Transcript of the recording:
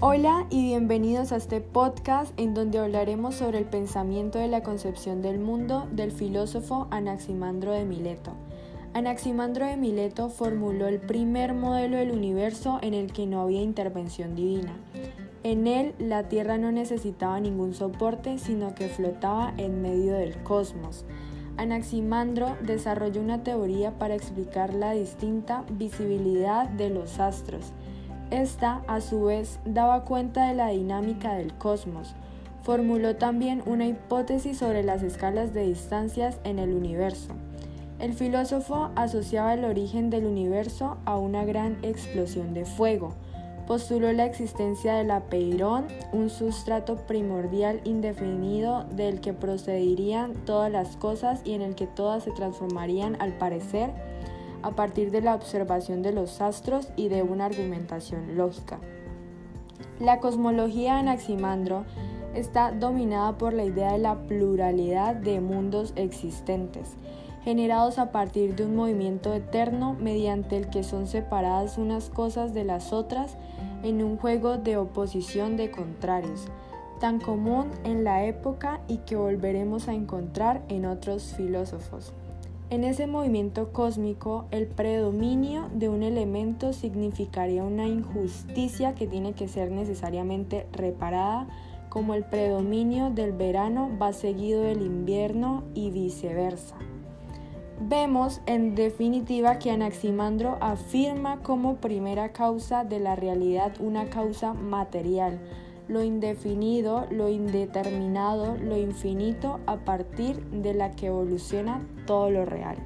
Hola y bienvenidos a este podcast en donde hablaremos sobre el pensamiento de la concepción del mundo del filósofo Anaximandro de Mileto. Anaximandro de Mileto formuló el primer modelo del universo en el que no había intervención divina. En él la Tierra no necesitaba ningún soporte, sino que flotaba en medio del cosmos. Anaximandro desarrolló una teoría para explicar la distinta visibilidad de los astros esta, a su vez, daba cuenta de la dinámica del cosmos. Formuló también una hipótesis sobre las escalas de distancias en el universo. El filósofo asociaba el origen del universo a una gran explosión de fuego. Postuló la existencia del apeirón, un sustrato primordial indefinido del que procederían todas las cosas y en el que todas se transformarían al parecer a partir de la observación de los astros y de una argumentación lógica. La cosmología de Anaximandro está dominada por la idea de la pluralidad de mundos existentes, generados a partir de un movimiento eterno mediante el que son separadas unas cosas de las otras en un juego de oposición de contrarios, tan común en la época y que volveremos a encontrar en otros filósofos. En ese movimiento cósmico, el predominio de un elemento significaría una injusticia que tiene que ser necesariamente reparada, como el predominio del verano va seguido del invierno y viceversa. Vemos en definitiva que Anaximandro afirma como primera causa de la realidad una causa material, lo indefinido, lo indeterminado, lo infinito, a partir de la que evoluciona todo lo real.